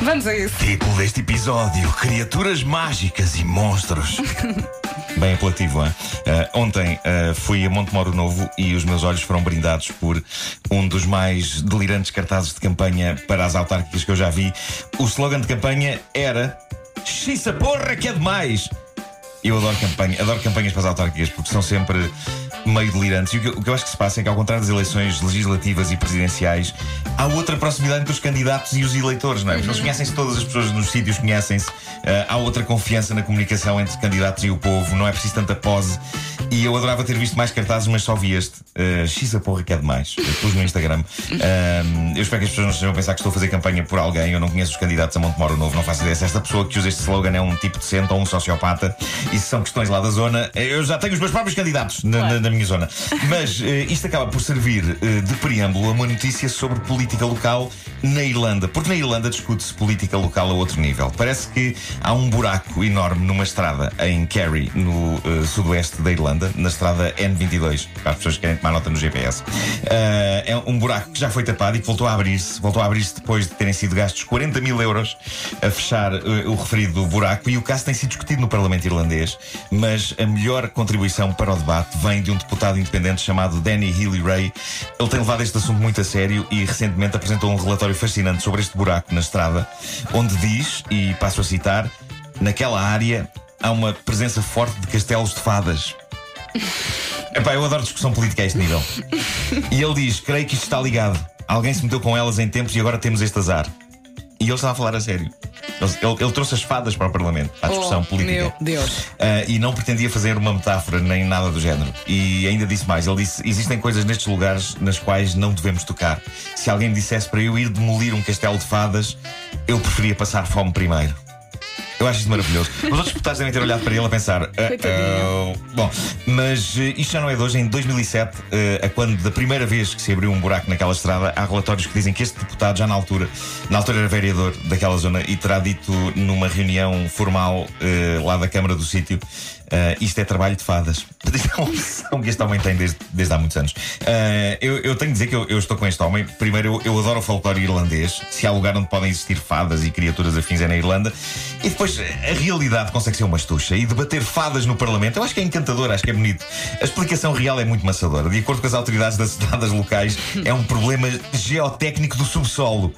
Vamos a isso. Título deste episódio: Criaturas mágicas e monstros. Bem apelativo, hein? Uh, ontem uh, fui a Montemoro Novo e os meus olhos foram brindados por um dos mais delirantes cartazes de campanha para as autárquicas que eu já vi. O slogan de campanha era Xissa porra que é demais! Eu adoro, campanha, adoro campanhas para as autárquicas porque são sempre meio delirantes. E o que, o que, eu acho que se passa é que, ao contrário das eleições legislativas e presidenciais, há outra proximidade entre os candidatos e os eleitores, não é? Eles conhecem-se, todas as pessoas nos sítios conhecem-se, uh, há outra confiança na comunicação entre candidatos e o povo, não é preciso tanta pose. E eu adorava ter visto mais cartazes, mas só vi este. Uh, X a porra que é demais. Eu pus no Instagram. Uh, eu espero que as pessoas não estejam a pensar que estou a fazer campanha por alguém. Eu não conheço os candidatos a Montemoro Novo, não faço ideia se esta pessoa que usa este slogan é um tipo decente ou um sociopata. Se são questões lá da zona, eu já tenho os meus próprios candidatos na, na, na minha zona. Mas uh, isto acaba por servir uh, de preâmbulo a uma notícia sobre política local na Irlanda. Porque na Irlanda discute-se política local a outro nível. Parece que há um buraco enorme numa estrada em Kerry, no uh, sudoeste da Irlanda na estrada N22, para as pessoas que querem tomar nota no GPS. Uh, é um buraco que já foi tapado e que voltou a abrir-se. Voltou a abrir-se depois de terem sido gastos 40 mil euros a fechar uh, o referido buraco. E o caso tem sido discutido no Parlamento Irlandês, mas a melhor contribuição para o debate vem de um deputado independente chamado Danny Healy Ray. Ele tem levado este assunto muito a sério e recentemente apresentou um relatório fascinante sobre este buraco na estrada, onde diz, e passo a citar, naquela área há uma presença forte de castelos de fadas. Epá, eu adoro discussão política a este nível. E ele diz: Creio que isto está ligado. Alguém se meteu com elas em tempos e agora temos este azar. E ele está a falar a sério. Ele, ele, trouxe as fadas para o Parlamento, para a discussão oh, política. Meu Deus. Uh, e não pretendia fazer uma metáfora nem nada do género. E ainda disse mais: ele disse: existem coisas nestes lugares nas quais não devemos tocar. Se alguém me dissesse para eu ir demolir um castelo de fadas, eu preferia passar fome primeiro. Eu acho isso maravilhoso. Os outros deputados devem ter olhado para ele a pensar. Uh, uh, bom, mas uh, isto já não é de hoje. Em 2007, a quando da primeira vez que se abriu um buraco naquela estrada, há relatórios que dizem que este deputado, já na altura, na altura era vereador daquela zona e terá dito numa reunião formal lá da Câmara do sítio isto é trabalho de fadas. Isto é uma opção que este homem tem desde, desde há muitos anos. Eu, eu, tenho de dizer que eu, eu, estou com este homem. Primeiro, eu, eu, adoro o folclore irlandês. Se há lugar onde podem existir fadas e criaturas afins é na Irlanda. E depois, a realidade consegue ser uma estucha. E debater fadas no Parlamento, eu acho que é encantador, acho que é bonito. A explicação real é muito maçadora. De acordo com as autoridades das cidades locais, é um problema geotécnico do subsolo.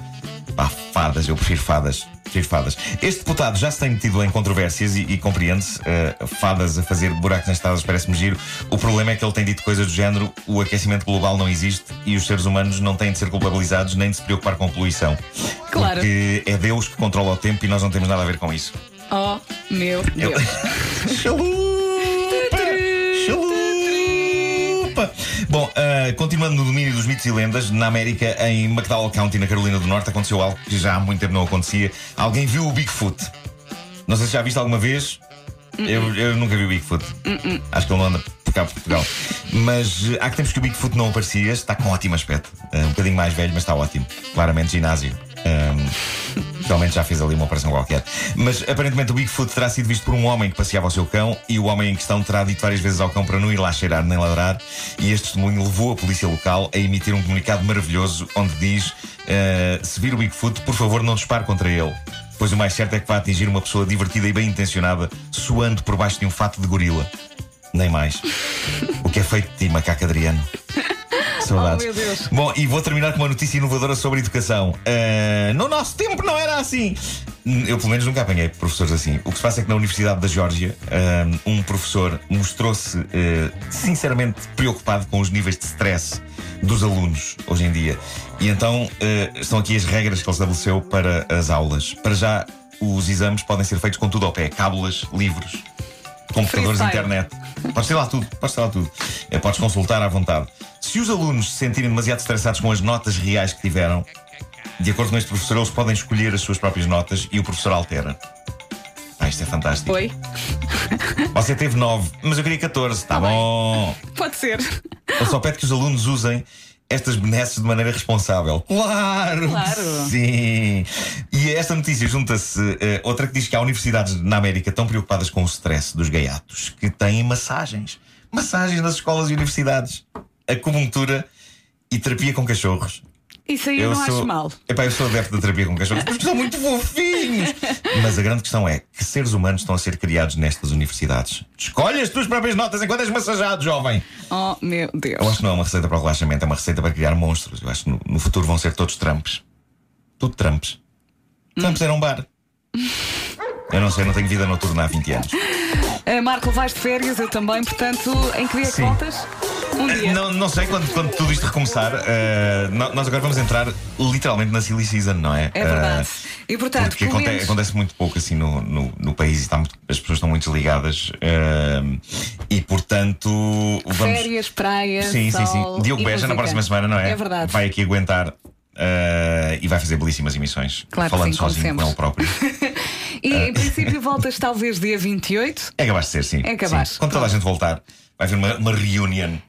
Pá, fadas, eu prefiro fadas. Prefiro fadas. Este deputado já se tem metido em controvérsias e, e compreende-se. Uh, fadas a fazer buracos nas estradas parece-me giro. O problema é que ele tem dito coisas do género: o aquecimento global não existe e os seres humanos não têm de ser culpabilizados nem de se preocupar com poluição. Claro. Porque é Deus que controla o tempo e nós não temos nada a ver com isso. Oh, meu Deus. Bom, uh, continuando no domínio dos mitos e lendas, na América, em McDowell County, na Carolina do Norte, aconteceu algo que já há muito tempo não acontecia. Alguém viu o Bigfoot. Não sei se já viste alguma vez. Uh -uh. Eu, eu, nunca vi o Bigfoot. Acho que ele não anda por cá por Portugal. Mas uh, há que tempos que o Bigfoot não aparecia. Está com ótimo aspecto. Uh, um bocadinho mais velho, mas está ótimo. Claramente ginásio. Um, Realmente já fez ali uma operação qualquer. Mas aparentemente o Bigfoot terá sido visto por um homem que passeava o seu cão e o homem em questão terá dito várias vezes ao cão para não ir lá cheirar nem ladrar. E este testemunho levou a polícia local a emitir um comunicado maravilhoso onde diz: uh, se vir o Bigfoot, por favor, não dispare contra ele. Pois o mais certo é que vai atingir uma pessoa divertida e bem intencionada, suando por baixo de um fato de gorila. Nem mais. O que é feito de ti, macaco Adriano? Saudades. Oh, meu Deus. Bom, e vou terminar com uma notícia inovadora sobre educação. Uh, no nosso tempo não era assim. Eu, pelo menos, nunca apanhei professores assim. O que se passa é que na Universidade da Geórgia, uh, um professor mostrou-se uh, sinceramente preocupado com os níveis de stress dos alunos hoje em dia. E então estão aqui as regras que ele estabeleceu para as aulas. Para já, os exames podem ser feitos com tudo ao pé: cábulas, livros, computadores, internet. Podes ter lá tudo, podes ter lá tudo. Podes consultar à vontade. Se os alunos se sentirem demasiado estressados com as notas reais que tiveram, de acordo com este professor, eles podem escolher as suas próprias notas e o professor altera. Ah, isto é fantástico. Oi? Você teve 9, mas eu queria 14. Tá, tá bom. Pode ser. Ele só pede que os alunos usem estas benesses de maneira responsável. Claro! Claro! Sim! E esta notícia junta-se uh, outra que diz que há universidades na América tão preocupadas com o stress dos gaiatos que têm massagens. Massagens nas escolas e universidades acupuntura e terapia com cachorros. Isso aí eu, não acho mal. Epá, eu sou adepto da terapia com cachorros porque são muito fofinhos. Mas a grande questão é que seres humanos estão a ser criados nestas universidades. Escolhe as tuas próprias notas enquanto és massajado, jovem. Oh, meu Deus. Eu acho que não é uma receita para o relaxamento, é uma receita para criar monstros. Eu acho que no, no futuro vão ser todos Trumps. Tudo Trumps. Trumps era um bar. Eu não sei, não tenho vida noturna há 20 anos. Uh, Marco, vais de férias, eu também, portanto, em que dia é que Sim. voltas? Um dia. Não, não sei quando, quando tudo isto recomeçar. uh, nós agora vamos entrar literalmente na silly season, não é? É verdade. Uh, e portanto, porque pelo aconte- menos- acontece muito pouco assim no, no, no país e está muito- as pessoas estão muito desligadas. uh, e portanto, vamos. férias, praia, Sim, sim, sol sim. Diogo e Beja na próxima semana, não é? É verdade. Vai aqui aguentar. uh, e vai fazer belíssimas emissões. Claro que falando sim, sozinho com ele próprio. E em princípio voltas talvez dia 28. É capaz de ser, sim. É capaz. Sim. Quando toda a gente voltar, vai haver uma, uma reunion